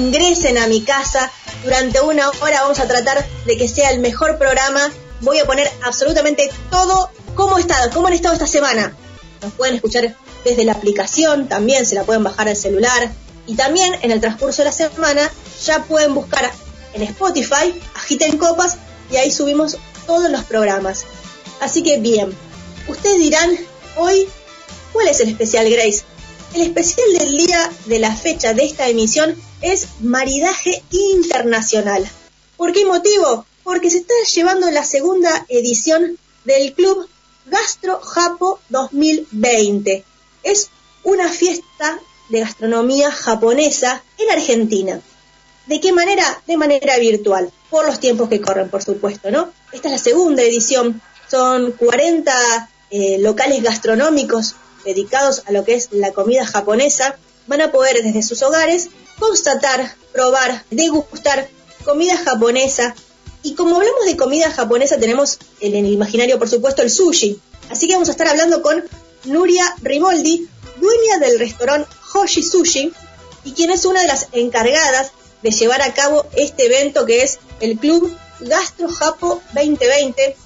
Ingresen a mi casa. Durante una hora vamos a tratar de que sea el mejor programa. Voy a poner absolutamente todo cómo está, cómo han estado esta semana. Nos pueden escuchar desde la aplicación, también se la pueden bajar al celular. Y también en el transcurso de la semana ya pueden buscar en Spotify, Agiten Copas, y ahí subimos todos los programas. Así que bien, ustedes dirán, hoy, ¿cuál es el especial Grace? El especial del día de la fecha de esta emisión es Maridaje Internacional. ¿Por qué motivo? Porque se está llevando la segunda edición del Club Gastro Japo 2020. Es una fiesta de gastronomía japonesa en Argentina. ¿De qué manera? De manera virtual, por los tiempos que corren, por supuesto, ¿no? Esta es la segunda edición, son 40 eh, locales gastronómicos dedicados a lo que es la comida japonesa. Van a poder desde sus hogares constatar, probar, degustar comida japonesa. Y como hablamos de comida japonesa, tenemos en el imaginario, por supuesto, el sushi. Así que vamos a estar hablando con Nuria Rimoldi, dueña del restaurante Hoshi Sushi, y quien es una de las encargadas de llevar a cabo este evento que es el Club Gastro Japo 2020.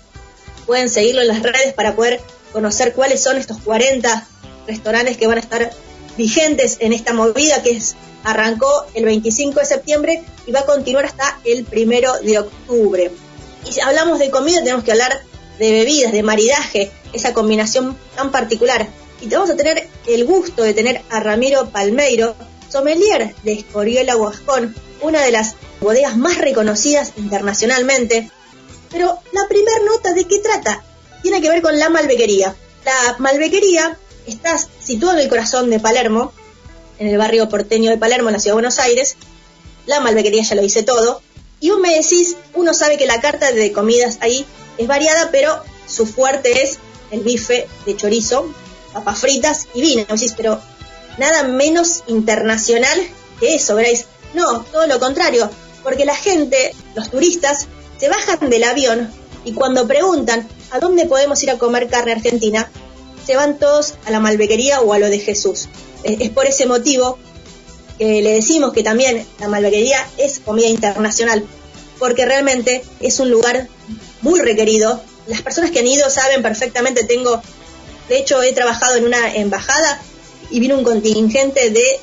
Pueden seguirlo en las redes para poder conocer cuáles son estos 40 restaurantes que van a estar vigentes en esta movida que arrancó el 25 de septiembre y va a continuar hasta el primero de octubre. Y si hablamos de comida tenemos que hablar de bebidas, de maridaje, esa combinación tan particular. Y vamos a tener el gusto de tener a Ramiro Palmeiro, sommelier de Escoriela Guascón, una de las bodegas más reconocidas internacionalmente. Pero la primer nota de qué trata tiene que ver con la malbequería. La malbequería está situada en el corazón de Palermo, en el barrio porteño de Palermo, en la ciudad de Buenos Aires. La malbequería ya lo dice todo. Y vos me decís, uno sabe que la carta de comidas ahí es variada, pero su fuerte es el bife de chorizo, papas fritas y vino. Decís, pero nada menos internacional que eso, veréis. No, todo lo contrario, porque la gente, los turistas, se bajan del avión y cuando preguntan a dónde podemos ir a comer carne argentina, se van todos a la malbequería o a lo de Jesús. Es por ese motivo que le decimos que también la malbequería es comida internacional, porque realmente es un lugar muy requerido. Las personas que han ido saben perfectamente, tengo, de hecho he trabajado en una embajada y vino un contingente de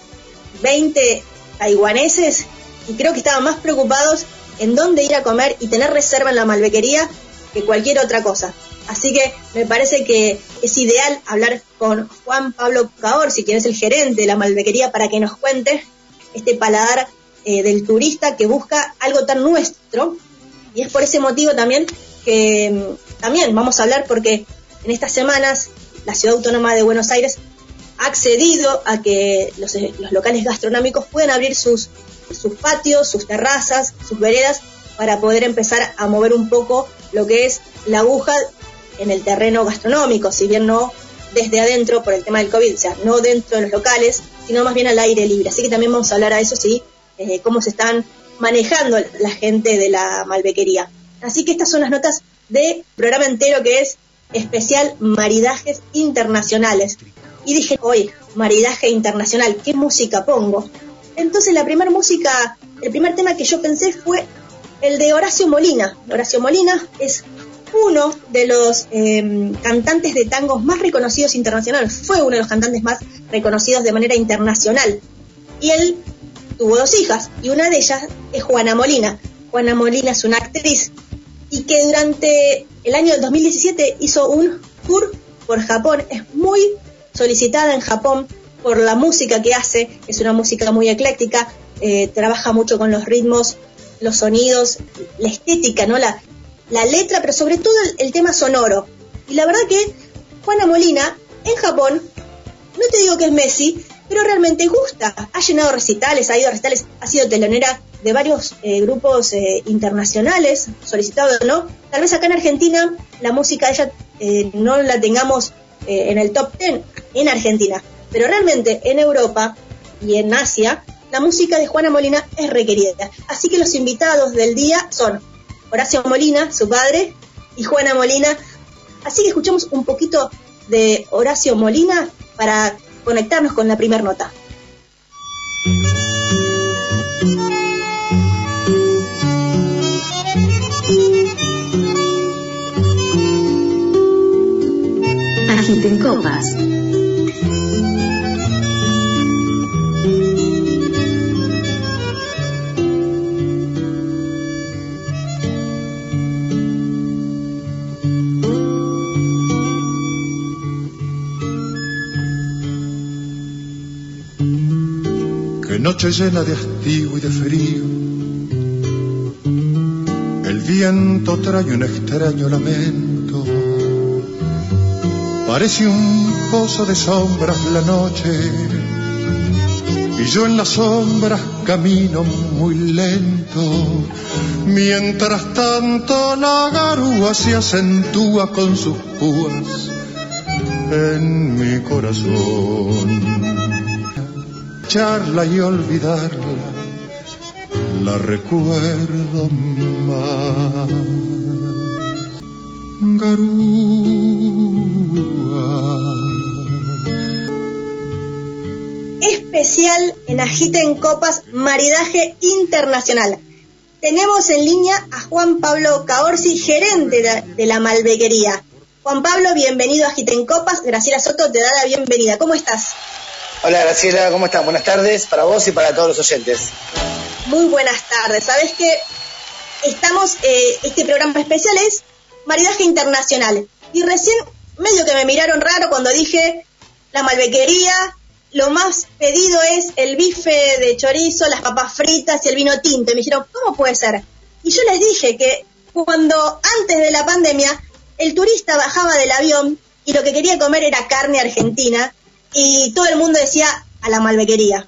20 taiwaneses y creo que estaban más preocupados en dónde ir a comer y tener reserva en la malbequería que cualquier otra cosa. Así que me parece que es ideal hablar con Juan Pablo Caor, si quien es el gerente de la malbequería, para que nos cuente este paladar eh, del turista que busca algo tan nuestro. Y es por ese motivo también que mm, también vamos a hablar porque en estas semanas la Ciudad Autónoma de Buenos Aires ha accedido a que los, los locales gastronómicos puedan abrir sus, sus patios, sus terrazas, sus veredas para poder empezar a mover un poco lo que es la aguja en el terreno gastronómico, si bien no desde adentro por el tema del COVID, o sea, no dentro de los locales, sino más bien al aire libre. Así que también vamos a hablar a eso, sí, eh, cómo se están manejando la gente de la malbequería. Así que estas son las notas de programa entero que es especial maridajes internacionales. Y dije, oye, maridaje internacional, ¿qué música pongo? Entonces la primera música, el primer tema que yo pensé fue el de Horacio Molina. Horacio Molina es uno de los eh, cantantes de tangos más reconocidos internacionales, fue uno de los cantantes más reconocidos de manera internacional. Y él tuvo dos hijas, y una de ellas es Juana Molina. Juana Molina es una actriz y que durante el año 2017 hizo un tour por Japón. Es muy solicitada en Japón por la música que hace, es una música muy ecléctica, eh, trabaja mucho con los ritmos, los sonidos, la estética, ¿no? La, la letra, pero sobre todo el, tema sonoro. Y la verdad que Juana Molina, en Japón, no te digo que es Messi, pero realmente gusta. Ha llenado recitales, ha ido a recitales, ha sido telonera de varios eh, grupos eh, internacionales, solicitado o no. Tal vez acá en Argentina la música ella eh, no la tengamos en el top 10 en Argentina, pero realmente en Europa y en Asia la música de Juana Molina es requerida. Así que los invitados del día son Horacio Molina, su padre, y Juana Molina. Así que escuchamos un poquito de Horacio Molina para conectarnos con la primera nota. Agiten copas. Noche llena de hastío y de frío. El viento trae un extraño lamento. Parece un pozo de sombras la noche. Y yo en las sombras camino muy lento. Mientras tanto la garúa se acentúa con sus púas en mi corazón y olvidarla, la recuerdo más. Garúa. Especial en Agita en Copas, maridaje internacional. Tenemos en línea a Juan Pablo Caorsi, gerente de, la Malvequería. Juan Pablo, bienvenido a Agita en Copas. Graciela Soto te da la bienvenida. ¿Cómo estás? Hola Graciela, ¿cómo estás? Buenas tardes para vos y para todos los oyentes. Muy buenas tardes. Sabes que estamos, eh, este programa especial es Maridaje Internacional. Y recién medio que me miraron raro cuando dije la malbequería, lo más pedido es el bife de chorizo, las papas fritas y el vino tinto. Y me dijeron, ¿cómo puede ser? Y yo les dije que cuando antes de la pandemia el turista bajaba del avión y lo que quería comer era carne argentina y todo el mundo decía a la malvequería.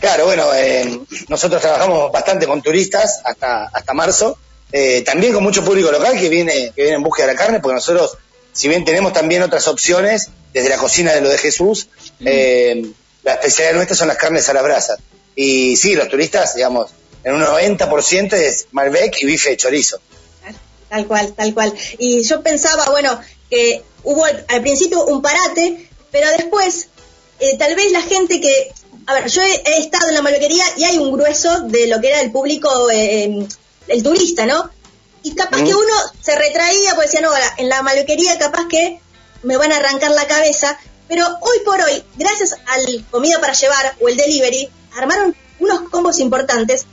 Claro, bueno, eh, nosotros trabajamos bastante con turistas hasta, hasta marzo, eh, también con mucho público local que viene, que viene en búsqueda de la carne, porque nosotros, si bien tenemos también otras opciones, desde la cocina de lo de Jesús, eh, la especialidad nuestra son las carnes a las brasas. Y sí, los turistas, digamos, en un 90% es Malbec y bife de chorizo. Tal cual, tal cual. Y yo pensaba, bueno, que hubo al principio un parate, pero después, eh, tal vez la gente que, a ver, yo he, estado en la malvequería y hay un grueso de lo que era el público, eh, el turista, ¿no? Y capaz que uno se retraía porque decía, no, en la malvequería capaz que me van a arrancar la cabeza, pero hoy por hoy, gracias al comida para llevar o el delivery, armaron unos combos importantes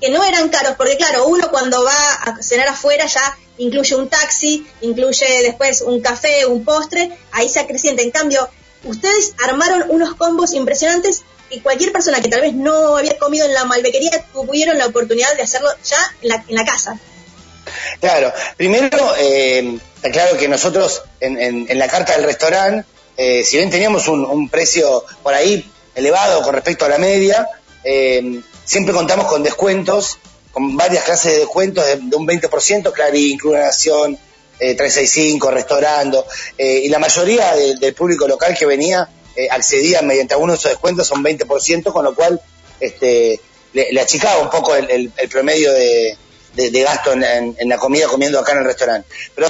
que no eran caros, porque claro, uno cuando va a cenar afuera ya incluye un taxi, incluye después un café, un postre, ahí se acrecienta. En cambio, ustedes armaron unos combos impresionantes y cualquier persona que tal vez no había comido en la malbequería tuvieron la oportunidad de hacerlo ya en la, casa. Claro, primero, eh, está claro que nosotros en, la carta del restaurante, eh, si bien teníamos un, precio por ahí elevado con respecto a la media, eh, siempre contamos con descuentos, con varias clases de descuentos de, un 20%, claro, inclusión, eh, 365, restaurando, eh, y la mayoría del público local que venía eh, accedía mediante algunos de esos descuentos son 20%, con lo cual este, le, achicaba un poco el, promedio de, gasto en, la comida comiendo acá en el restaurante. Pero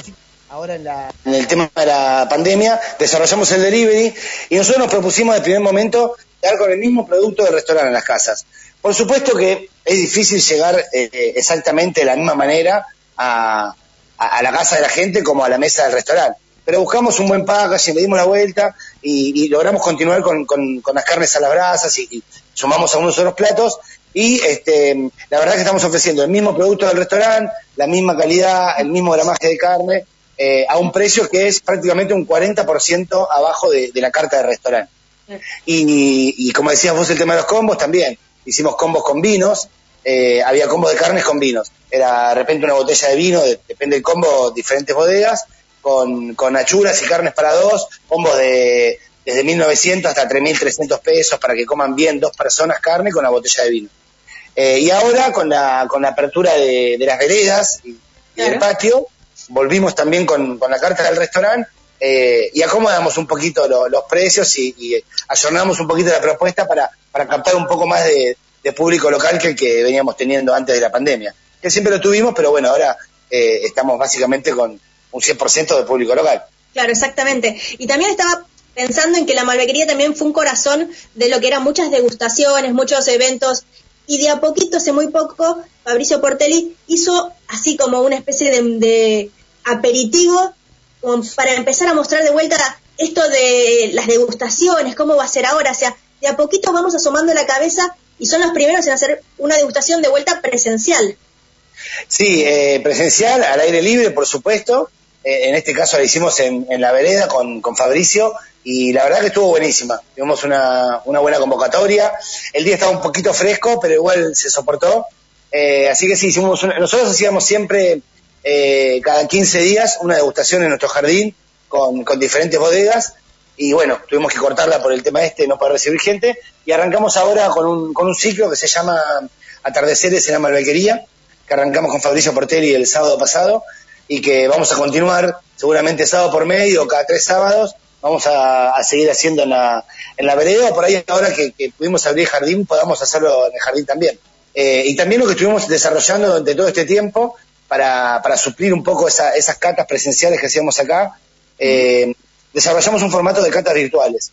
ahora en, en el tema de la pandemia desarrollamos el delivery y nosotros nos propusimos de primer momento dar con el mismo producto del restaurante en las casas. Por supuesto que es difícil llegar eh, exactamente de la misma manera a, a, la casa de la gente como a la mesa del restaurante. Pero buscamos un buen packaging, le dimos la vuelta y, logramos continuar con, con, las carnes a las brasas y, sumamos algunos otros platos. Y este, la verdad que estamos ofreciendo el mismo producto del restaurante, la misma calidad, el mismo gramaje de carne, eh, a un precio que es prácticamente un 40% abajo de, la carta del restaurante. Y, y, como decías vos, el tema de los combos también. Hicimos combos con vinos, eh, había combos de carnes con vinos. Era de repente una botella de vino, depende del combo, diferentes bodegas, con, con achuras y carnes para dos, combos de desde 1900 hasta 3.300 pesos para que coman bien dos personas carne con una botella de vino. Eh, y ahora con la, con la apertura de, las veredas y, del patio, volvimos también con, la carta del restaurante eh, y acomodamos un poquito los precios y, y, un poquito la propuesta para, para captar un poco más de, público local que el que veníamos teniendo antes de la pandemia. Que siempre lo tuvimos, pero bueno, ahora eh, estamos básicamente con un 100% de público local. Claro, exactamente. Y también estaba pensando en que la malvequería también fue un corazón de lo que eran muchas degustaciones, muchos eventos, y de a poquito, hace muy poco, Fabricio Portelli hizo así como una especie de, aperitivo para empezar a mostrar de vuelta esto de las degustaciones, cómo va a ser ahora, o sea, de a poquito vamos asomando la cabeza y son los primeros en hacer una degustación de vuelta presencial. Sí, eh, presencial, al aire libre, por supuesto. Eh, en este caso la hicimos en, la vereda con, Fabricio y la verdad que estuvo buenísima. Tuvimos una, una buena convocatoria. El día estaba un poquito fresco, pero igual se soportó. Eh, así que sí, hicimos nosotros hacíamos siempre, eh, cada 15 días, una degustación en nuestro jardín con, diferentes bodegas. Y bueno, tuvimos que cortarla por el tema este, no para recibir gente. Y arrancamos ahora con un, con un ciclo que se llama Atardeceres en la Malvequería, que arrancamos con Fabricio Portelli el sábado pasado y que vamos a continuar seguramente sábado por medio, cada tres sábados, vamos a, seguir haciendo en la, en la vereda, por ahí ahora que, pudimos abrir jardín, podamos hacerlo en el jardín también. Eh, y también lo que estuvimos desarrollando durante todo este tiempo para, para suplir un poco esas catas presenciales que hacíamos acá, eh, desarrollamos un formato de catas virtuales,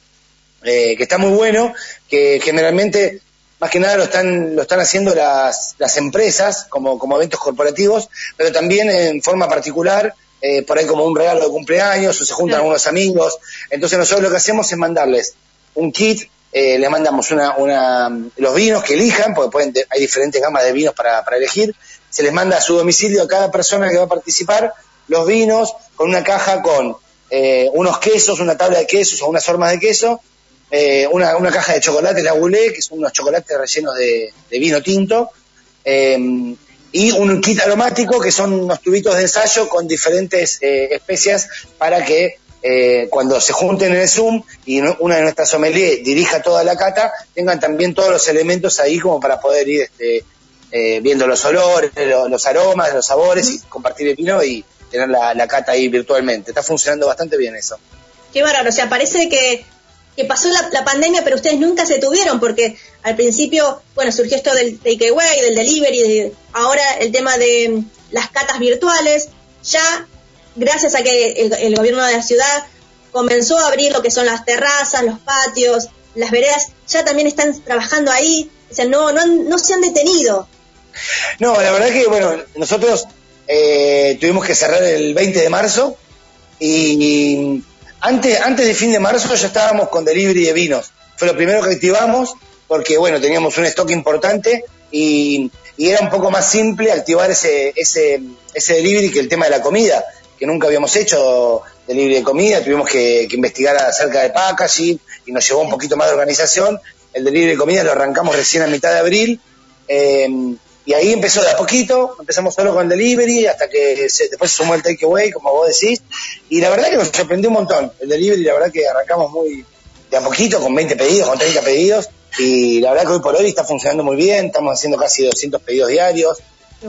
eh, que está muy bueno, que generalmente más que nada lo están, lo están haciendo las, las empresas como, como eventos corporativos, pero también en forma particular eh, por ahí como un regalo de cumpleaños o se juntan algunos amigos. Entonces nosotros lo que hacemos es mandarles un kit, eh, les mandamos una, una, los vinos que elijan, porque pueden, hay diferentes gamas de vinos para, para elegir, se les manda a su domicilio a cada persona que va a participar los vinos con una caja con eh, unos quesos, una tabla de quesos o unas formas de queso, eh, una, una, caja de chocolates la Goulet, que son unos chocolates rellenos de, vino tinto, eh, y un kit aromático que son unos tubitos de ensayo con diferentes eh, especias para que eh, cuando se junten en el Zoom y una de nuestras sommeliers dirija toda la cata, tengan también todos los elementos ahí como para poder ir este, eh, viendo los olores, los, aromas, los sabores y compartir el vino y tener la, la cata ahí virtualmente. Está funcionando bastante bien eso. Qué bárbaro, o sea, parece que que pasó la, pandemia, pero ustedes nunca se tuvieron, porque al principio, bueno, surgió esto del takeaway, del delivery, ahora el tema de las catas virtuales, ya gracias a que el, gobierno de la ciudad comenzó a abrir lo que son las terrazas, los patios, las veredas, ya también están trabajando ahí, o sea, no, no, no se han detenido. No, la verdad que, bueno, nosotros eh, tuvimos que cerrar el 20 de marzo y antes, antes de fin de marzo ya estábamos con delivery de vinos. Fue lo primero que activamos porque, bueno, teníamos un stock importante y, era un poco más simple activar ese, ese, ese delivery que el tema de la comida, que nunca habíamos hecho delivery de comida, tuvimos que, investigar acerca de packaging y nos llevó un poquito más de organización. El delivery de comida lo arrancamos recién a mitad de abril. Eh, y ahí empezó de a poquito, empezamos solo con el delivery, hasta que después se sumó el takeaway, como vos decís. Y la verdad que nos sorprendió un montón el delivery, la verdad que arrancamos muy de a poquito, con 20 pedidos, con 30 pedidos. Y la verdad que hoy por hoy está funcionando muy bien, estamos haciendo casi 200 pedidos diarios.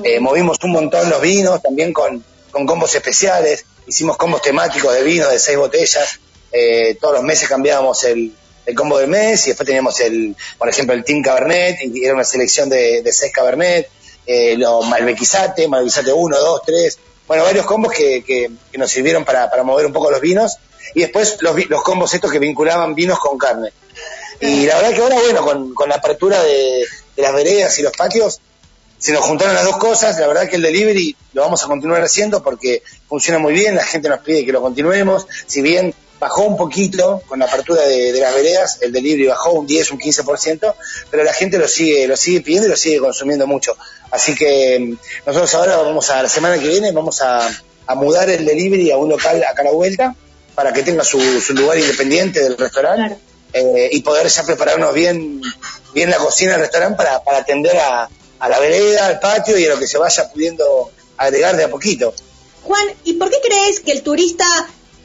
Eh, movimos un montón los vinos, también con, con combos especiales. Hicimos combos temáticos de vino de seis botellas. Eh, todos los meses cambiábamos el, el combo del mes y después teníamos el, por ejemplo, el Team Cabernet, y era una selección de, de seis Cabernet, eh, los Malbequizate, Malbequizate 1, 2, 3, bueno, varios combos que, que, nos sirvieron para, para, mover un poco los vinos y después los, los combos estos que vinculaban vinos con carne. Y la verdad que ahora, bueno, con, la apertura de, de las veredas y los patios, se nos juntaron las dos cosas. La verdad que el delivery lo vamos a continuar haciendo porque funciona muy bien, la gente nos pide que lo continuemos. Si bien bajó un poquito con la apertura de, las veredas, el delivery bajó un 10, un 15%, pero la gente lo sigue, lo sigue pidiendo y lo sigue consumiendo mucho. Así que mm, nosotros ahora vamos a, la semana que viene, vamos a, mudar el delivery a un local a cara vuelta para que tenga su, lugar independiente del restaurante eh, y poder ya prepararnos bien, bien la cocina del restaurante para, para atender a, a la vereda, al patio y a lo que se vaya pudiendo agregar de a poquito. Juan, ¿y por qué crees que el turista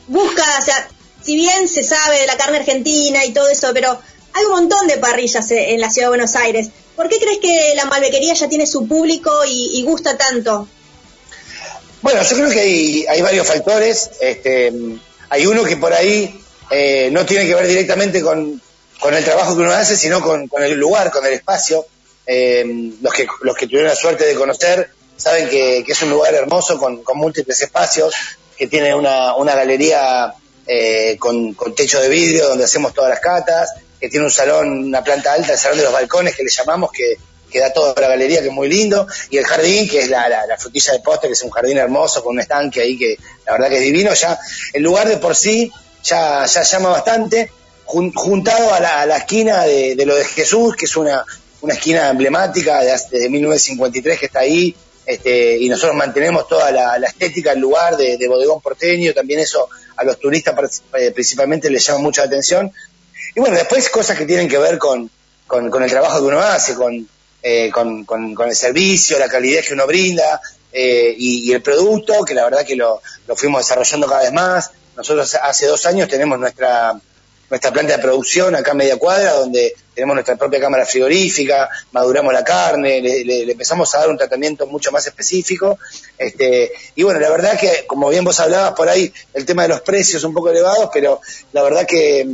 busca, o sea, si bien se sabe de la carne argentina y todo eso, pero hay un montón de parrillas en la ciudad de Buenos Aires. ¿Por qué crees que la malbequería ya tiene su público y, gusta tanto? Bueno, yo creo que hay, varios factores. Este, hay uno que por ahí eh, no tiene que ver directamente con, el trabajo que uno hace, sino con, el lugar, con el espacio. Eh, los, que, los que tuvieron la suerte de conocer saben que, es un lugar hermoso con, múltiples espacios, que tiene una, galería eh, con, techo de vidrio donde hacemos todas las catas, que tiene un salón, una planta alta, el salón de los balcones que le llamamos, que, que da toda la galería, que es muy lindo, y el jardín, que es la, frutilla de postre, que es un jardín hermoso con un estanque ahí, que la verdad que es divino. Ya el lugar de por sí ya, ya llama bastante, juntado a la, esquina de, lo de Jesús, que es una, una esquina emblemática de, de 1953 que está ahí, este, y nosotros mantenemos toda la, estética del lugar de, bodegón porteño, también eso a los turistas eh, principalmente les llama mucha atención, y bueno, después cosas que tienen que ver con, con, el trabajo que uno hace, con, eh, con, con, el servicio, la calidad que uno brinda eh, y, el producto, que la verdad que lo, lo fuimos desarrollando cada vez más. Nosotros hace dos años tenemos nuestra nuestra planta de producción acá en media cuadra, donde tenemos nuestra propia cámara frigorífica, maduramos la carne, le, empezamos a dar un tratamiento mucho más específico. Este, y bueno, la verdad que, como bien vos hablabas por ahí, el tema de los precios un poco elevados, pero la verdad que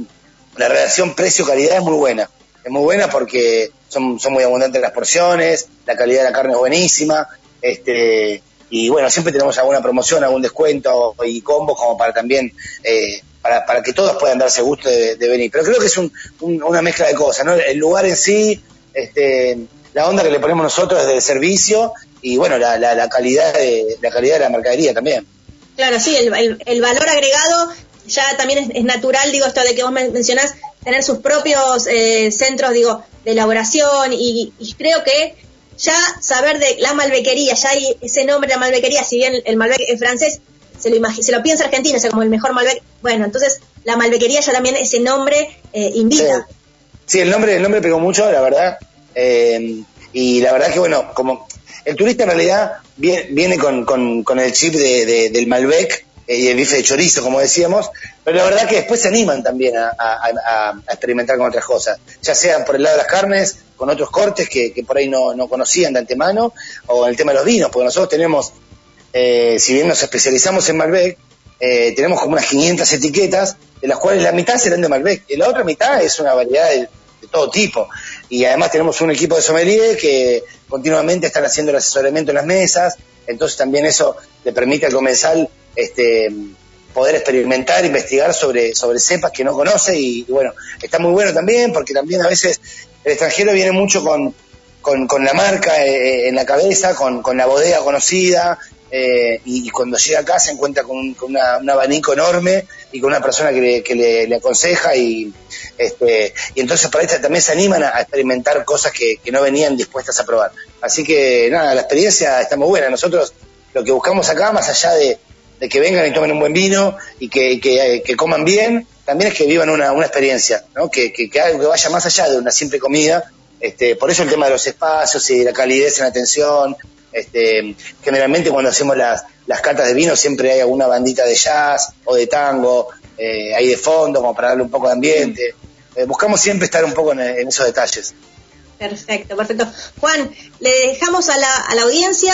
la relación precio-calidad es muy buena. Es muy buena porque son, son muy abundantes las porciones, la calidad de la carne es buenísima. Este, y bueno, siempre tenemos alguna promoción, algún descuento y combos como para también, eh, para, para que todos puedan darse gusto de, venir. Pero creo que es un, una mezcla de cosas, ¿no? El lugar en sí, este, la onda que le ponemos nosotros es del servicio y bueno, la, la, calidad de la calidad de la mercadería también. Claro, sí, el, el valor agregado ya también es, natural, digo, esto de que vos mencionás, tener sus propios eh, centros, digo, de elaboración y, creo que ya saber de la malbequería, ya hay ese nombre, la malbequería, si bien el Malbec es francés, se lo, se lo piensa argentino, o sea, como el mejor Malbec, bueno, entonces la malbequería ya también ese nombre eh, invita. Sí. el nombre, el nombre pegó mucho, la verdad, eh, y la verdad que, bueno, como el turista en realidad viene, viene con, con, el chip de, del Malbec, eh, y el bife de chorizo, como decíamos, pero la verdad que después se animan también a, experimentar con otras cosas, ya sea por el lado de las carnes, con otros cortes que, por ahí no, conocían de antemano, o el tema de los vinos, porque nosotros tenemos, eh, si bien nos especializamos en Malbec, eh, tenemos como unas 500 etiquetas, de las cuales la mitad serán de Malbec, y la otra mitad es una variedad de, todo tipo. Y además tenemos un equipo de sommelier que continuamente están haciendo el asesoramiento en las mesas, entonces también eso le permite al comensal este, poder experimentar, investigar sobre, sobre cepas que no conoce y, bueno, está muy bueno también porque también a veces el extranjero viene mucho con, con, la marca eh, en la cabeza, con, con la bodega conocida eh, y, cuando llega acá se encuentra con, un abanico enorme y con una persona que le, le, aconseja y, este, y entonces para esto también se animan a, experimentar cosas que, que no venían dispuestas a probar. Así que nada, la experiencia está muy buena. Nosotros lo que buscamos acá, más allá de, que vengan y tomen un buen vino y que, que, coman bien, también es que vivan una, una experiencia, ¿no? que, que, que, algo que vaya más allá de una simple comida. Este, por eso el tema de los espacios y la calidez en la atención. Este, generalmente cuando hacemos las, las cartas de vino siempre hay alguna bandita de jazz o de tango eh, ahí de fondo como para darle un poco de ambiente. Eh, buscamos siempre estar un poco en, en, esos detalles. Perfecto, perfecto. Juan, le dejamos a la, a la audiencia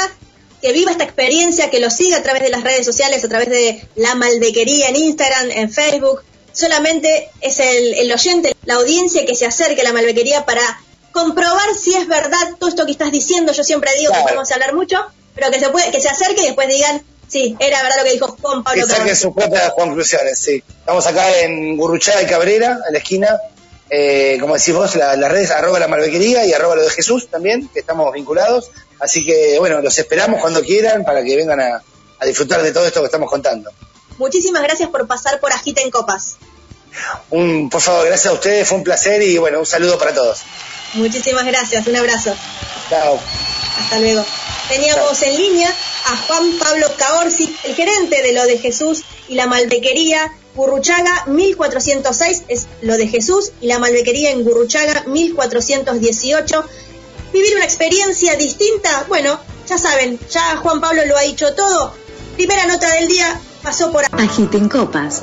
que viva esta experiencia, que lo siga a través de las redes sociales, a través de la malbequería en Instagram, en Facebook. Solamente es el, oyente, la audiencia que se acerque a la malbequería para comprobar si es verdad todo esto que estás diciendo. Yo siempre digo que podemos hablar mucho, pero que se puede, que se acerque y después digan, sí, era verdad lo que dijo Juan Pablo. Que saquen sus propias conclusiones, sí. Estamos acá en Gurruchaga y Cabrera, en la esquina. Eh, como decís vos, las redes arroba la malbequería y arroba lo de Jesús también, que estamos vinculados. Así que, bueno, los esperamos cuando quieran para que vengan a, disfrutar de todo esto que estamos contando. Muchísimas gracias por pasar por Agita en Copas. Un, por favor, gracias a ustedes, fue un placer y bueno, un saludo para todos. Muchísimas gracias, un abrazo. Chao. Hasta luego. Teníamos en línea a Juan Pablo Caorsi, el gerente de Lo de Jesús y la Malbequería Gurruchaga 1406 es Lo de Jesús y la Malbequería en Gurruchaga 1418 vivir una experiencia distinta, bueno, ya saben, ya Juan Pablo lo ha dicho todo. Primera nota del día pasó por... Agiten Copas.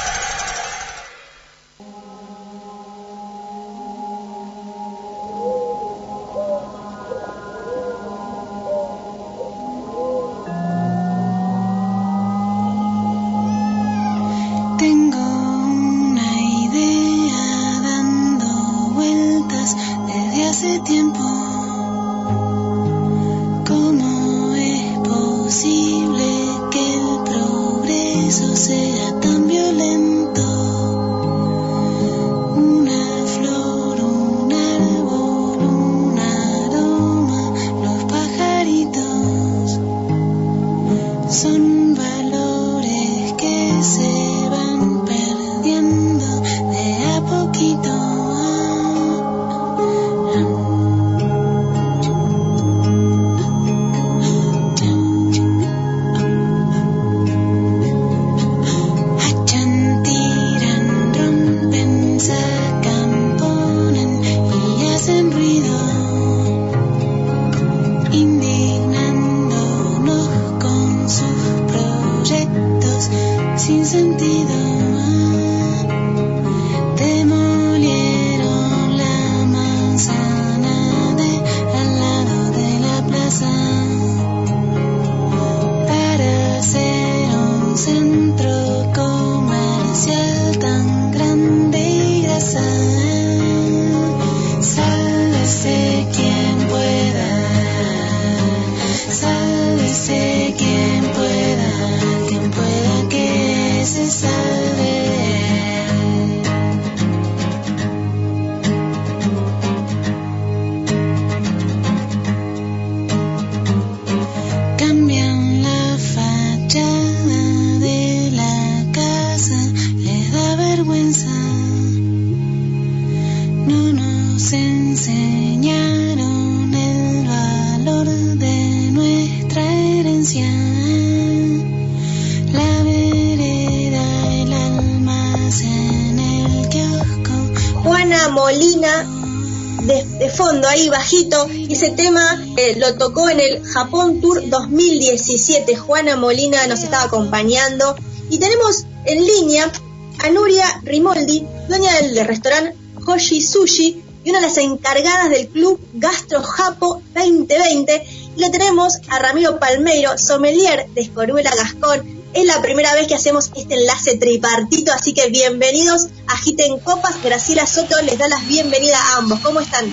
y ese tema eh, lo tocó en el Japón Tour 2017. Juana Molina nos estaba acompañando y tenemos en línea a Nuria Rimoldi, dueña del, restaurante Hoshi Sushi y una de las encargadas del club Gastro Japo 2020. Y lo tenemos a Ramiro Palmeiro, sommelier de Escoruela Gascón. Es la primera vez que hacemos este enlace tripartito, así que bienvenidos a Giten Copas. Graciela Soto les da las bienvenidas a ambos. ¿Cómo están?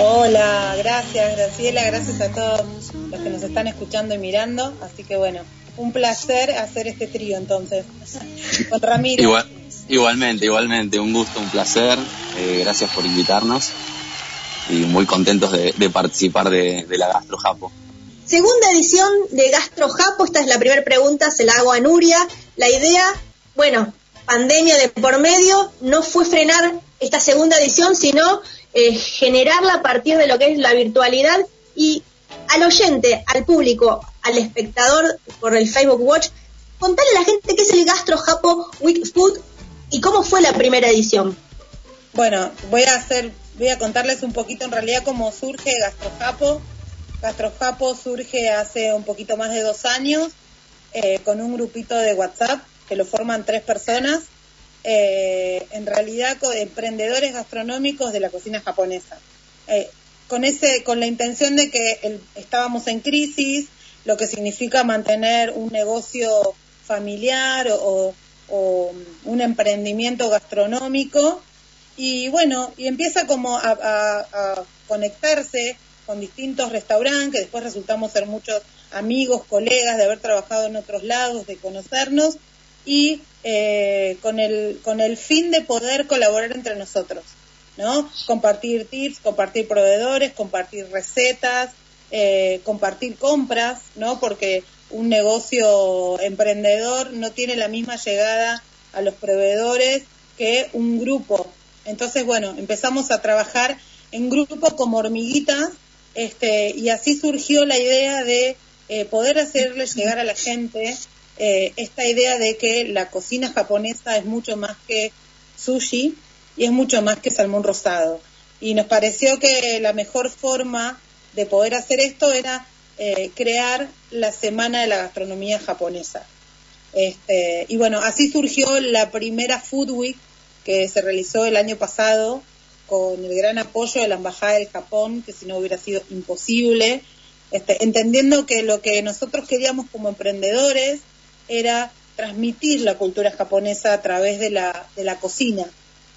Hola, gracias Graciela, gracias a todos los que nos están escuchando y mirando. Así que bueno, un placer hacer este trío entonces. Con Ramiro. igualmente, igualmente, un gusto, un placer. Eh, gracias por invitarnos y muy contentos de, participar de, la Gastro Japo. Segunda edición de Gastro Japo, esta es la primera pregunta, se la hago a Nuria. La idea, bueno, pandemia de por medio, no fue frenar esta segunda edición, sino eh, generarla a partir de lo que es la virtualidad y al oyente, al público, al espectador por el Facebook Watch, contarle a la gente qué es el Gastro Japo Week Food y cómo fue la primera edición. Bueno, voy a hacer, voy a contarles un poquito en realidad cómo surge Gastro Japo. Gastro surge hace un poquito más de dos años eh, con un grupito de WhatsApp que lo forman tres personas eh, en realidad emprendedores gastronómicos de la cocina japonesa. Eh, con, ese, con la intención de que estábamos en crisis, lo que significa mantener un negocio familiar o, un emprendimiento gastronómico. Y bueno, y empieza como a, conectarse con distintos restaurantes, que después resultamos ser muchos amigos, colegas, de haber trabajado en otros lados, de conocernos, y eh, con, el, con el fin de poder colaborar entre nosotros, ¿no? Compartir tips, compartir proveedores, compartir recetas, eh, compartir compras, ¿no? Porque un negocio emprendedor no tiene la misma llegada a los proveedores que un grupo. Entonces, bueno, empezamos a trabajar en grupo como hormiguitas este, y así surgió la idea de eh, poder hacerle llegar a la gente eh, esta idea de que la cocina japonesa es mucho más que sushi y es mucho más que salmón rosado. Y nos pareció que la mejor forma de poder hacer esto era eh, crear la Semana de la Gastronomía Japonesa. Este, y bueno, así surgió la primera Food Week que se realizó el año pasado con el gran apoyo de la Embajada del Japón, que si no hubiera sido imposible, este, entendiendo que lo que nosotros queríamos como emprendedores era transmitir la cultura japonesa a través de la, de la cocina,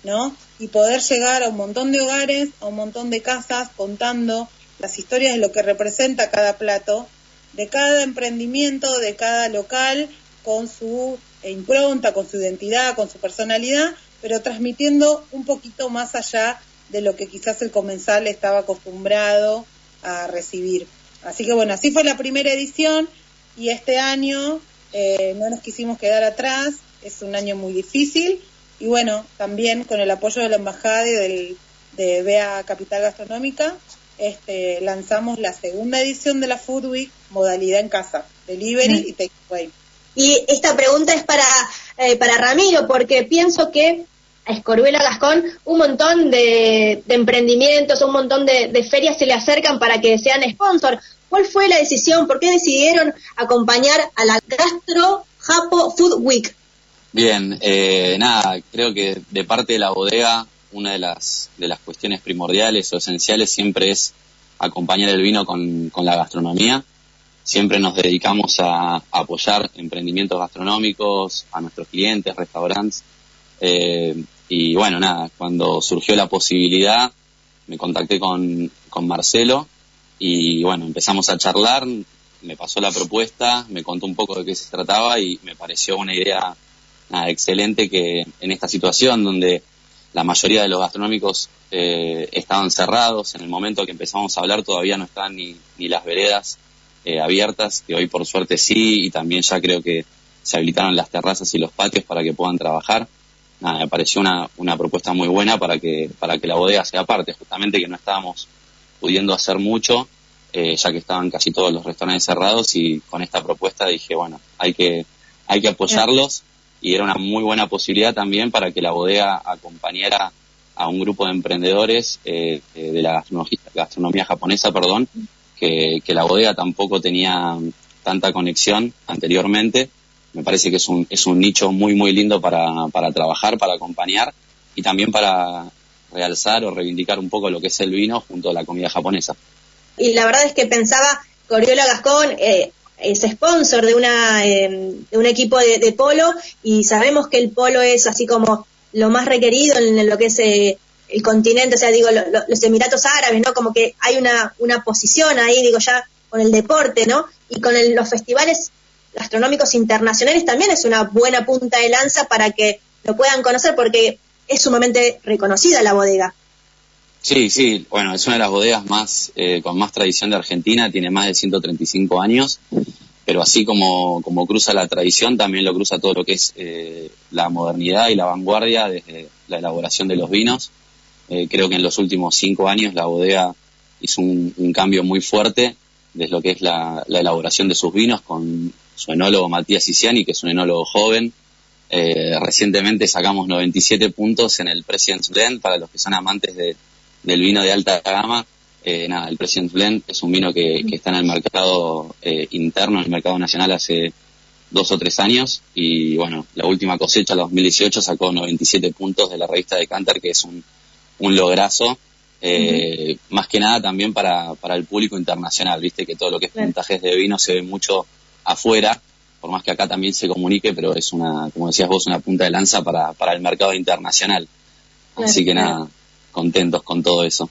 ¿no? Y poder llegar a un montón de hogares, a un montón de casas, contando las historias de lo que representa cada plato, de cada emprendimiento, de cada local, con su impronta, con su identidad, con su personalidad, pero transmitiendo un poquito más allá de lo que quizás el comensal estaba acostumbrado a recibir. Así que bueno, así fue la primera edición y este año eh, no nos quisimos quedar atrás, es un año muy difícil y bueno, también con el apoyo de la Embajada y del, de BEA Capital Gastronómica, este, lanzamos la segunda edición de la Food Week, modalidad en casa, delivery y takeaway. Y esta pregunta es para, eh, para Ramiro, porque pienso que a Escoruela Gascón un montón de, emprendimientos, un montón de, ferias se le acercan para que sean sponsor. ¿Cuál fue la decisión? ¿Por qué decidieron acompañar a la Gastro Japo Food Week? Bien, eh, nada, creo que de parte de la bodega una de las, de las cuestiones primordiales o esenciales siempre es acompañar el vino con, con la gastronomía. Siempre nos dedicamos a, apoyar emprendimientos gastronómicos, a nuestros clientes, restaurantes. Eh, y bueno, nada, cuando surgió la posibilidad, me contacté con, con Marcelo y bueno, empezamos a charlar, me pasó la propuesta, me contó un poco de qué se trataba y me pareció una idea excelente que en esta situación donde la mayoría de los gastronómicos eh, estaban cerrados. En el momento que empezamos a hablar todavía no están ni, ni las veredas eh, abiertas, que hoy por suerte sí, y también ya creo que se habilitaron las terrazas y los patios para que puedan trabajar. Nada, me pareció una, una propuesta muy buena para que, para que la bodega sea parte, justamente que no estábamos pudiendo hacer mucho, eh, ya que estaban casi todos los restaurantes cerrados y con esta propuesta dije, bueno, hay que, hay que apoyarlos y era una muy buena posibilidad también para que la bodega acompañara a un grupo de emprendedores eh, eh, de la gastronomía, japonesa, perdón, que, la bodega tampoco tenía tanta conexión anteriormente. Me parece que es un, es un nicho muy, muy lindo para, para trabajar, para acompañar y también para realzar o reivindicar un poco lo que es el vino junto a la comida japonesa. Y la verdad es que pensaba, Coriola Gascón, eh, es sponsor de, una, em, de un equipo de, polo y sabemos que el polo es así como lo más requerido en lo que es eh, el continente, o sea, digo, los Emiratos Árabes, ¿no? Como que hay una, una posición ahí, digo, ya con el deporte, ¿no? Y con los festivales gastronómicos internacionales también es una buena punta de lanza para que lo puedan conocer porque es sumamente reconocida la bodega. Sí, sí, bueno, es una de las bodegas más eh, con más tradición de Argentina, tiene más de 135 años, pero así como, como cruza la tradición, también lo cruza todo lo que es eh, la modernidad y la vanguardia desde la elaboración de los vinos. Eh, creo que en los últimos cinco años la bodega hizo un, cambio muy fuerte desde lo que es la, elaboración de sus vinos con su enólogo Matías Isiani, que es un enólogo joven. Recientemente sacamos 97 puntos en el President's Blend para los que son amantes de del vino de alta gama, eh, nada, el President Blend es un vino que, está en el mercado eh, interno, en el mercado nacional hace dos o tres años. Y bueno, la última cosecha, 2018, sacó 97 puntos de la revista de Canter, que es un, un lograzo, eh, más que nada también para, para el público internacional, viste que todo lo que es puntajes de vino se ve mucho afuera, por más que acá también se comunique, pero es una, como decías vos, una punta de lanza para, para el mercado internacional. Así que nada, contentos con todo eso.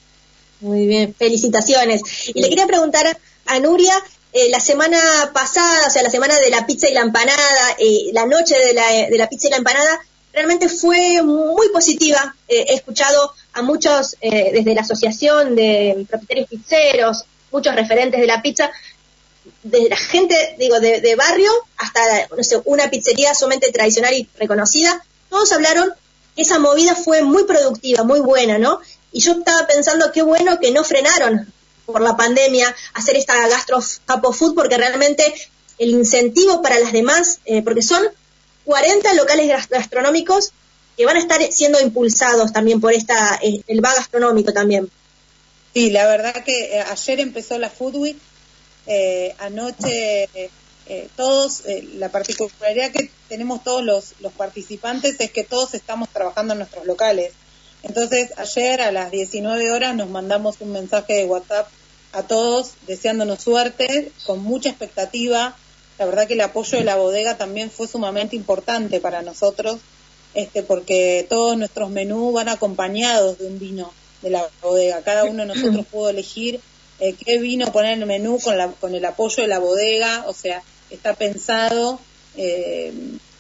Muy bien, felicitaciones. Y le quería preguntar a Nuria, eh, la semana pasada, o sea, la semana de la pizza y la empanada, eh, la noche de la, de la, pizza y la empanada, realmente fue muy positiva. Eh, he escuchado a muchos, desde la Asociación de Propietarios Pizzeros, muchos referentes de la pizza, desde la gente, digo, de, de barrio hasta, una pizzería sumamente tradicional y reconocida, todos hablaron esa movida fue muy productiva, muy buena, ¿no? Y yo estaba pensando qué bueno que no frenaron por la pandemia hacer esta gastro food porque realmente el incentivo para las demás, eh, porque son 40 locales gastronómicos que van a estar siendo impulsados también por esta eh, el va gastronómico también. Sí, la verdad que eh, ayer empezó la Food Week, anoche todos, la particularidad que tenemos todos los, los participantes es que todos estamos trabajando en nuestros locales. Entonces, ayer a las 19 horas nos mandamos un mensaje de WhatsApp a todos deseándonos suerte, con mucha expectativa. La verdad que el apoyo de la bodega también fue sumamente importante para nosotros, este, porque todos nuestros menús van acompañados de un vino de la bodega. Cada uno de nosotros pudo elegir eh, qué vino poner en el menú con, la, con el apoyo de la bodega, o sea, está pensado. Eh,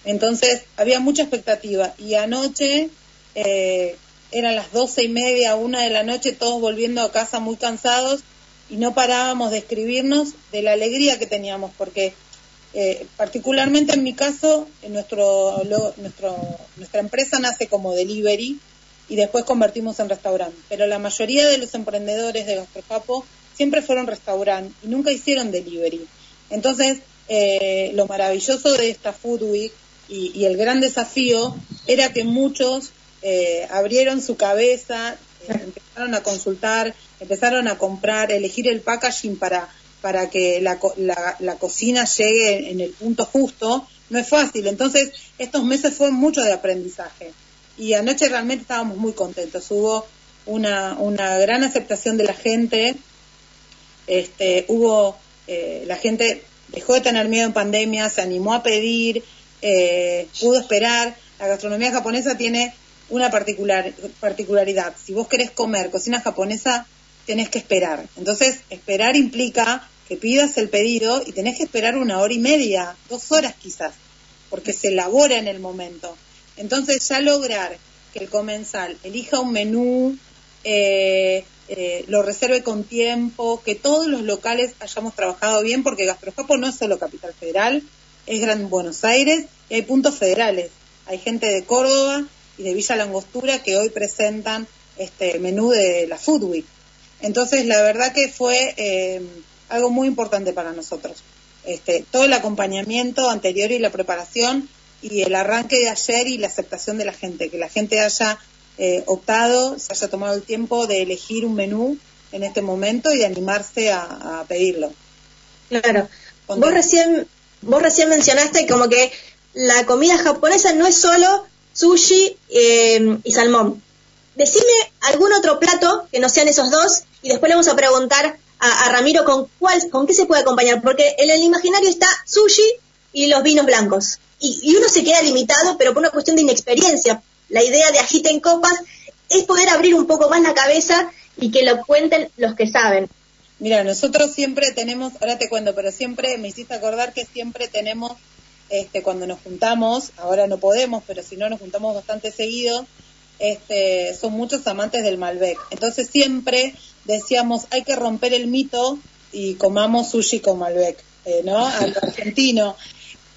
entonces, había mucha expectativa. Y anoche, eh, eran las doce y media, una de la noche, todos volviendo a casa muy cansados y no parábamos de escribirnos de la alegría que teníamos, porque eh, particularmente en mi caso, nuestro, nuestro, nuestra empresa nace como delivery y después convertimos en restaurante, pero la mayoría de los emprendedores de Gastropapo siempre fueron restaurante y nunca hicieron delivery. Entonces, eh, lo maravilloso de esta Food Week y, y, el gran desafío era que muchos eh, abrieron su cabeza, empezaron a consultar, empezaron a comprar, elegir el packaging para, para que la, la, cocina llegue en el punto justo, no es fácil. Entonces, estos meses fueron mucho de aprendizaje. Y anoche realmente estábamos muy contentos. Hubo una, una gran aceptación de la gente. Este, hubo, eh, la gente dejó de tener miedo en pandemia, se animó a pedir, eh, pudo esperar. La gastronomía japonesa tiene una particular, particularidad. Si vos querés comer cocina japonesa, tenés que esperar. Entonces, esperar implica que pidas el pedido y tenés que esperar una hora y media, dos horas quizás, porque se elabora en el momento. Entonces, ya lograr que el comensal elija un menú, eh, eh, lo reserve con tiempo, que todos los locales hayamos trabajado bien, porque Gastrojapo no es solo Capital Federal, es Gran Buenos Aires y hay puntos federales. Hay gente de Córdoba y de Villa Langostura que hoy presentan este menú de la Food Week. Entonces, la verdad que fue eh, algo muy importante para nosotros. Este, todo el acompañamiento anterior y la preparación y el arranque de ayer y la aceptación de la gente, que la gente haya eh, optado, se haya tomado el tiempo de elegir un menú en este momento y de animarse a, pedirlo. Claro. Vos recién, vos recién mencionaste como que la comida japonesa no es solo sushi eh, y salmón. Decime algún otro plato que no sean esos dos y después le vamos a preguntar a, Ramiro con cuál, con qué se puede acompañar, porque en el imaginario está sushi y los vinos blancos. Y, uno se queda limitado, pero por una cuestión de inexperiencia. La idea de agita en copas es poder abrir un poco más la cabeza y que lo cuenten los que saben. Mira, nosotros siempre tenemos, ahora te cuento, pero siempre me hiciste acordar que siempre tenemos, este, cuando nos juntamos, ahora no podemos, pero si no nos juntamos bastante seguido, este, son muchos amantes del Malbec. Entonces siempre decíamos, hay que romper el mito y comamos sushi con Malbec, eh, ¿no? Al argentino.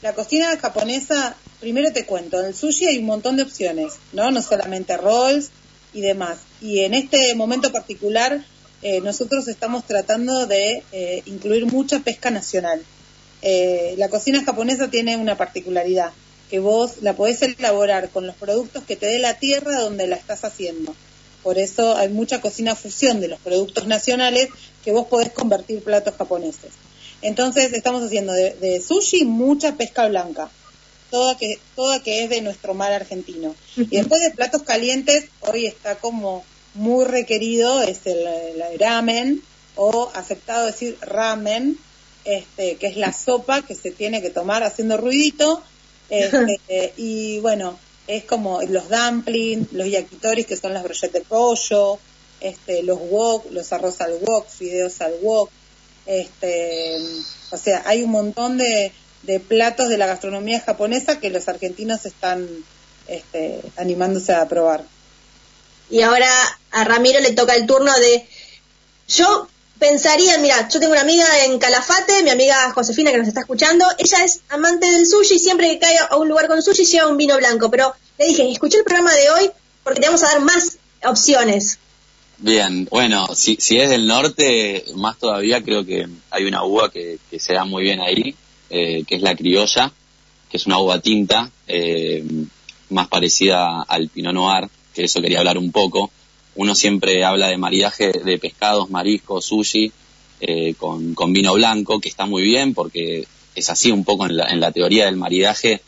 La cocina japonesa, primero te cuento, en el sushi hay un montón de opciones, ¿no? No solamente rolls y demás. Y en este momento particular, eh, nosotros estamos tratando de eh, incluir mucha pesca nacional. la cocina japonesa tiene una particularidad que vos la podés elaborar con los productos que te dé la tierra donde la estás haciendo. Por eso hay mucha cocina fusión de los productos nacionales que vos podés convertir platos japoneses. Entonces estamos haciendo de, sushi mucha pesca blanca, toda que, toda que es de nuestro mar argentino. Y después de platos calientes, hoy está como muy requerido, es el, el ramen, o aceptado decir ramen, este, que es la sopa que se tiene que tomar haciendo ruidito este, y bueno, es como los dumplings, los yakitoris, que son las brochettes de pollo, este, los wok, los arroz al wok, fideos al wok. Este, o sea, hay un montón de, de platos de la gastronomía japonesa que los argentinos están este, animándose a probar. Y ahora a Ramiro le toca el turno de... Yo pensaría, mira, yo tengo una amiga en Calafate, mi amiga Josefina que nos está escuchando, ella es amante del sushi y siempre que cae a un lugar con sushi lleva un vino blanco, pero le dije, escuché el programa de hoy porque te vamos a dar más opciones. Bien, bueno, si, si es del norte, más todavía creo que hay una uva que, que se da muy bien ahí, eh, que es la criolla, que es una uva tinta, eh, más parecida al Pinot Noir, que eso quería hablar un poco. Uno siempre habla de maridaje de pescados, mariscos, sushi, eh, con, vino blanco, que está muy bien porque es así un poco en la, en la teoría del maridaje,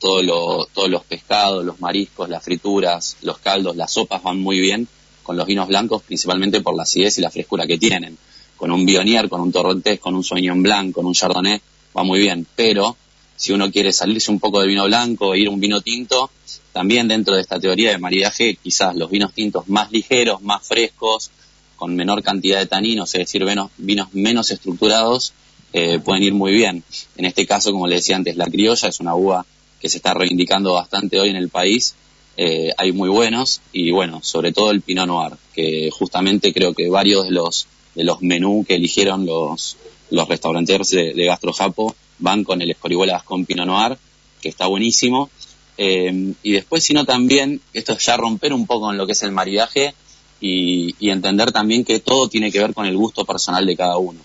todo todos los pescados, los mariscos, las frituras, los caldos, las sopas van muy bien con los vinos blancos, principalmente por la acidez y la frescura que tienen. Con un Bionier, con un Torrontés, con un Sauvignon Blanc, con un Chardonnay, va muy bien. Pero si uno quiere salirse un poco de vino blanco e ir un vino tinto, también dentro de esta teoría de maridaje, quizás los vinos tintos más ligeros, más frescos, con menor cantidad de taninos, es decir, vinos, menos estructurados, eh, pueden ir muy bien. En este caso, como le decía antes, la criolla es una uva que se está reivindicando bastante hoy en el país. Eh, hay muy buenos y bueno, sobre todo el Pinot Noir, que justamente creo que varios de los de los menús que eligieron los, los restauranteros de, de Gastrojapo van con el Escorihuelas con Pinot Noir, que está buenísimo. Eh, y después, sino también, esto es ya romper un poco en lo que es el maridaje y, entender también que todo tiene que ver con el gusto personal de cada uno.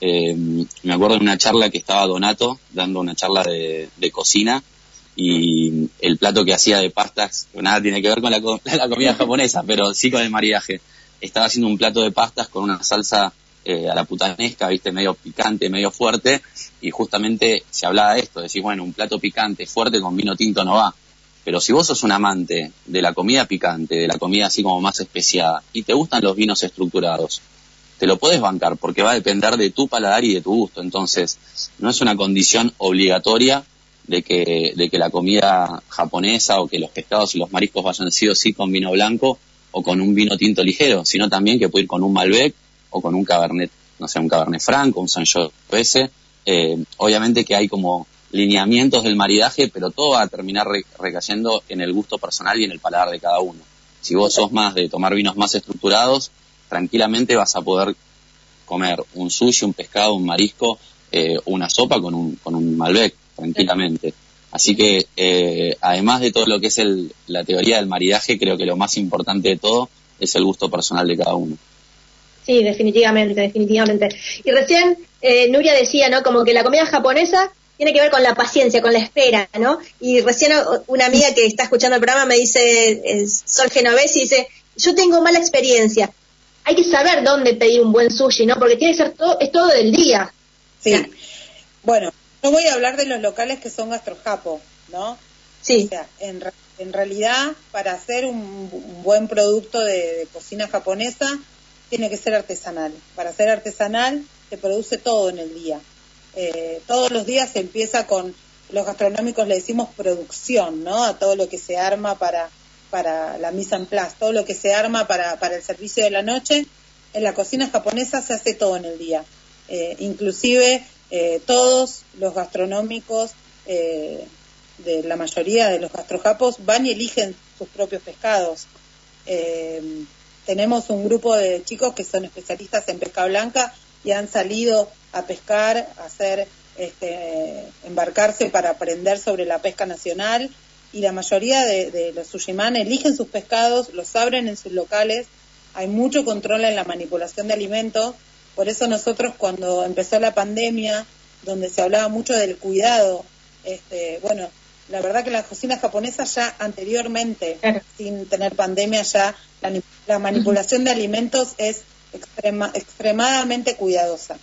Eh, me acuerdo de una charla que estaba Donato dando una charla de, de cocina y el plato que hacía de pastas, nada tiene que ver con la, la, comida japonesa, pero sí con el maridaje. Estaba haciendo un plato de pastas con una salsa eh, a la putanesca, viste, medio picante, medio fuerte, y justamente se hablaba de esto, decir, bueno, un plato picante, fuerte con vino tinto no va. Pero si vos sos un amante de la comida picante, de la comida así como más especiada, y te gustan los vinos estructurados, te lo puedes bancar porque va a depender de tu paladar y de tu gusto. Entonces, no es una condición obligatoria de que, de que la comida japonesa o que los pescados y los mariscos vayan sí o sí con vino blanco o con un vino tinto ligero, sino también que puede ir con un Malbec o con un Cabernet, no sé, un Cabernet Franco, un Sangiovese. Eh, obviamente que hay como lineamientos del maridaje, pero todo va a terminar re recayendo en el gusto personal y en el paladar de cada uno. Si vos sos más de tomar vinos más estructurados, tranquilamente vas a poder comer un sushi, un pescado, un marisco, eh, una sopa con un, con un Malbec, tranquilamente. Así que, eh, además de todo lo que es el, la teoría del maridaje, creo que lo más importante de todo es el gusto personal de cada uno. Sí, definitivamente, definitivamente. Y recién eh, Nuria decía, ¿no? Como que la comida japonesa tiene que ver con la paciencia, con la espera, ¿no? Y recién una amiga que está escuchando el programa me dice, eh, Sol Genovesi, dice, yo tengo mala experiencia. Hay que saber dónde pedir un buen sushi, ¿no? Porque tiene que ser todo, es todo del día. Sí. Bueno, yo voy a hablar de los locales que son gastrojapo, ¿no? Sí. O sea, en, en realidad, para hacer un, un buen producto de, de, cocina japonesa, tiene que ser artesanal. Para ser artesanal, se produce todo en el día. Eh, todos los días se empieza con, los gastronómicos le decimos producción, ¿no? A todo lo que se arma para, para la mise en place, todo lo que se arma para, para el servicio de la noche. En la cocina japonesa se hace todo en el día. Eh, inclusive eh, todos los gastronómicos de la mayoría de los gastrojapos van y eligen sus propios pescados. Tenemos un grupo de chicos que son especialistas en pesca blanca y han salido a pescar, a hacer, este, embarcarse para aprender sobre la pesca nacional. Y la mayoría de, los sushiman eligen sus pescados, los abren en sus locales, hay mucho control en la manipulación de alimentos por eso nosotros cuando empezó la pandemia, donde se hablaba mucho del cuidado, este, bueno, la verdad que la cocina japonesa ya anteriormente, claro. sin tener pandemia, ya la, la manipulación uh -huh. de alimentos es extrema, extremadamente cuidadosa.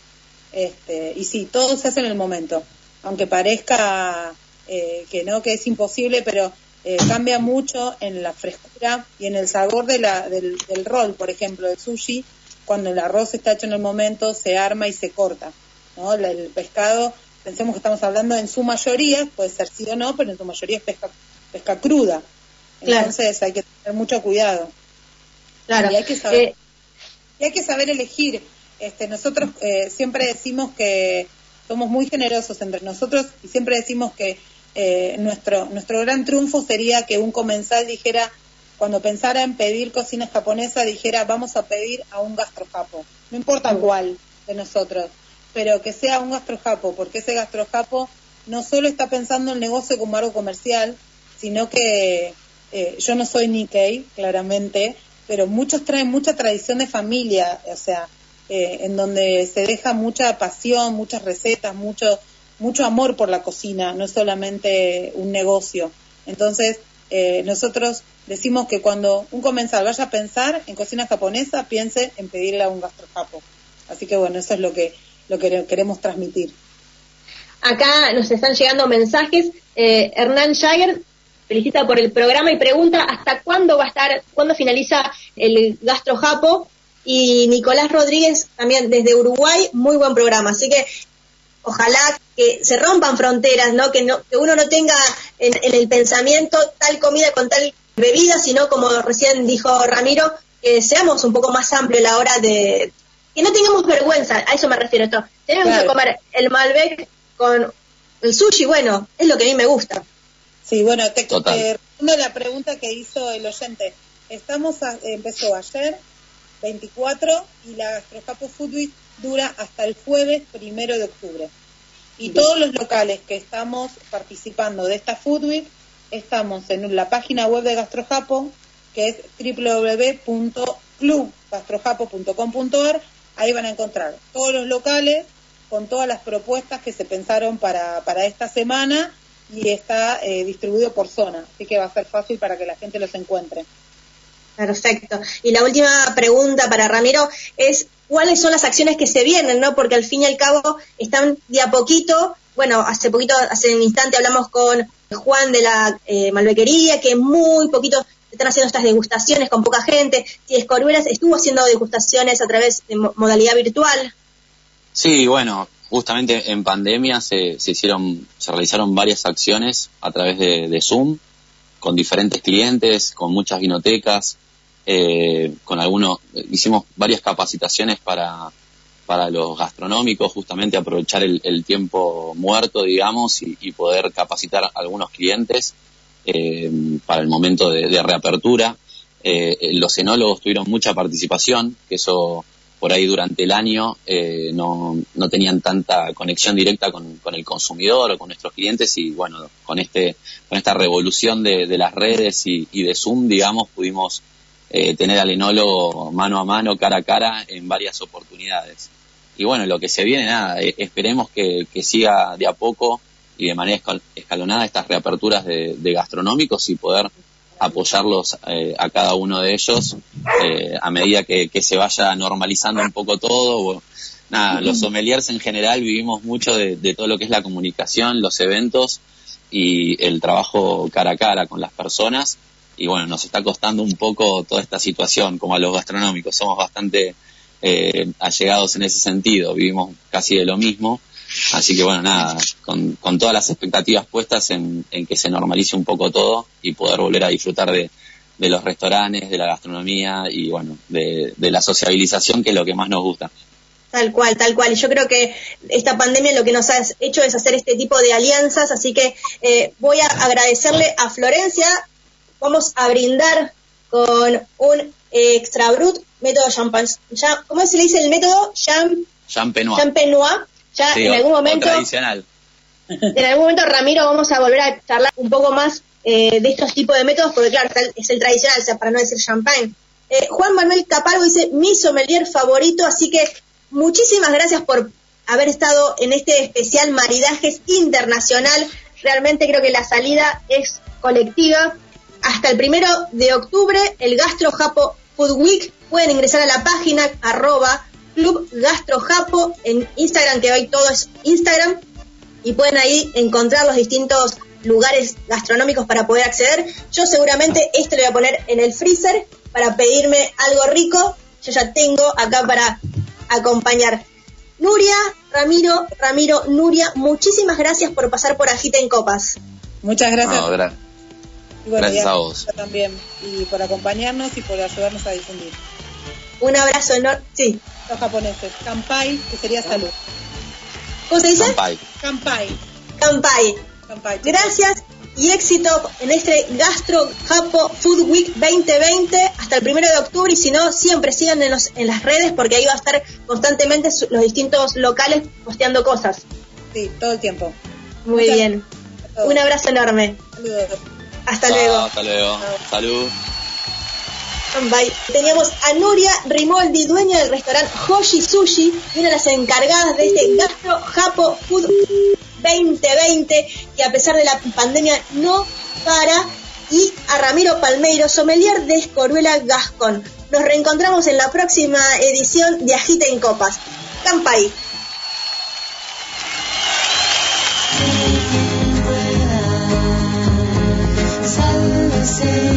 Este, y sí, todo se hace en el momento, aunque parezca eh, que no, que es imposible, pero eh, cambia mucho en la frescura y en el sabor de la, del, del rol, por ejemplo, del sushi, cuando el arroz está hecho en el momento, se arma y se corta. ¿no? El pescado, pensemos que estamos hablando en su mayoría, puede ser sí o no, pero en su mayoría es pesca, pesca cruda. Entonces claro. hay que tener mucho cuidado. Claro. Y hay que saber, eh... y hay que saber elegir. Este, nosotros eh, siempre decimos que somos muy generosos entre nosotros y siempre decimos que eh, nuestro, nuestro gran triunfo sería que un comensal dijera, cuando pensara en pedir cocina japonesa, dijera, vamos a pedir a un gastrojapo. No importa mm. cuál de nosotros, pero que sea un gastrojapo, porque ese gastrojapo no solo está pensando el negocio como algo comercial, sino que eh, yo no soy Nikkei, claramente, pero muchos traen mucha tradición de familia, o sea, eh, en donde se deja mucha pasión, muchas recetas, mucho, mucho amor por la cocina, no es solamente un negocio. Entonces, eh, nosotros decimos que cuando un comensal vaya a pensar en cocina japonesa, piense en pedirle a un gastrojapo. Así que bueno, eso es lo que, lo que queremos transmitir. Acá nos están llegando mensajes. Eh, Hernán Jager felicita por el programa y pregunta hasta cuándo va a estar, cuándo finaliza el gastrojapo. Y Nicolás Rodríguez también desde Uruguay, muy buen programa. Así que ojalá que se rompan fronteras, ¿no? Que, no, que uno no tenga en, el pensamiento tal comida con tal bebida, sino como recién dijo Ramiro, que seamos un poco más amplios a la hora de... que no tengamos vergüenza, a eso me refiero esto. Tenemos que comer el Malbec con el sushi, bueno, es lo que a mí me gusta. Sí, bueno, te, respondo la pregunta que hizo el oyente. Estamos empezó ayer, 24, y la Gastrocapo Food Week dura hasta el jueves primero de octubre. Y todos los locales que estamos participando de esta Food Week estamos en la página web de Gastrojapo, que es www.clubgastrojapo.com.ar. Ahí van a encontrar todos los locales con todas las propuestas que se pensaron para, para esta semana y está eh, distribuido por zona, así que va a ser fácil para que la gente los encuentre. Perfecto. Y la última pregunta para Ramiro es cuáles son las acciones que se vienen, ¿no? Porque al fin y al cabo están de a poquito. Bueno, hace poquito, hace un instante hablamos con Juan de la eh, Malbequería, que muy poquito están haciendo estas degustaciones con poca gente. Si Escorbuelas estuvo haciendo degustaciones a través de modalidad virtual. Sí, bueno, justamente en pandemia se, se hicieron, se realizaron varias acciones a través de, Zoom con diferentes clientes, con muchas vinotecas, eh, con algunos, hicimos varias capacitaciones para, para los gastronómicos, justamente aprovechar el, tiempo muerto, digamos, y, poder capacitar a algunos clientes eh, para el momento de, reapertura. Eh, los enólogos tuvieron mucha participación, que eso por ahí durante el año no, no, tenían tanta conexión directa con, con, el consumidor o con nuestros clientes y bueno, con, este, con esta revolución de, de las redes y, y, de Zoom, digamos, pudimos eh, tener al enólogo mano a mano, cara a cara, en varias oportunidades. Y bueno, lo que se viene, nada, eh, esperemos que, siga de a poco y de manera escalonada estas reaperturas de, gastronómicos y poder apoyarlos eh, a cada uno de ellos a medida que, se vaya normalizando un poco todo. Nada, los sommeliers en general vivimos mucho de, de, todo lo que es la comunicación, los eventos y el trabajo cara a cara con las personas. Y bueno, nos está costando un poco toda esta situación, como a los gastronómicos, somos bastante eh, allegados en ese sentido, vivimos casi de lo mismo, así que bueno, nada, con, con todas las expectativas puestas en, en, que se normalice un poco todo y poder volver a disfrutar de, de los restaurantes, de la gastronomía y bueno, de, de la sociabilización, que es lo que más nos gusta. Tal cual, tal cual. Y yo creo que esta pandemia lo que nos ha hecho es hacer este tipo de alianzas, así que eh, voy a agradecerle a Florencia vamos a brindar con un extra brut método champagne. ¿Cómo se le dice el método? Champenois. Champenois. Ya en algún momento. Tradicional. En algún momento, Ramiro, vamos a volver a charlar un poco más eh, de estos tipos de métodos, porque claro, es el tradicional, o sea, para no decir champagne. Eh, Juan Manuel Capalvo dice, mi sommelier favorito, así que muchísimas gracias por haber estado en este especial Maridajes Internacional. Realmente creo que la salida es colectiva hasta el primero de octubre el Gastro Japo Food Week. Pueden ingresar a la página arroba Club Gastro Japo en Instagram, que hoy todo es Instagram, y pueden ahí encontrar los distintos lugares gastronómicos para poder acceder. Yo seguramente este lo voy a poner en el freezer para pedirme algo rico. Yo ya tengo acá para acompañar. Nuria, Ramiro, Ramiro, Nuria, muchísimas gracias por pasar por Agita en Copas. Muchas gracias. Gracias a vos. También, y por acompañarnos y por ayudarnos a difundir. Un abrazo enorme. Sí. Los japoneses. Kampai, que sería salud. ¿Cómo se dice? Kampai. Kampai. Kampai. Kampai. Gracias y éxito en este Gastro Japo Food Week 2020 hasta el primero de octubre y si no, siempre sigan en, en las redes porque ahí va a estar constantemente los distintos locales posteando cosas. Sí, todo el tiempo. Muy bien. Un abrazo enorme. Saludos. Hasta luego. Hasta luego. Salud. Teníamos a Nuria Rimoldi, dueña del restaurante Hoshi Sushi, una de las encargadas de este Gastro Japo Food 2020, que a pesar de la pandemia no para, y a Ramiro Palmeiro, sommelier de Escoruela Gascon. Nos reencontramos en la próxima edición de Agita en Copas. Campai. Oigo,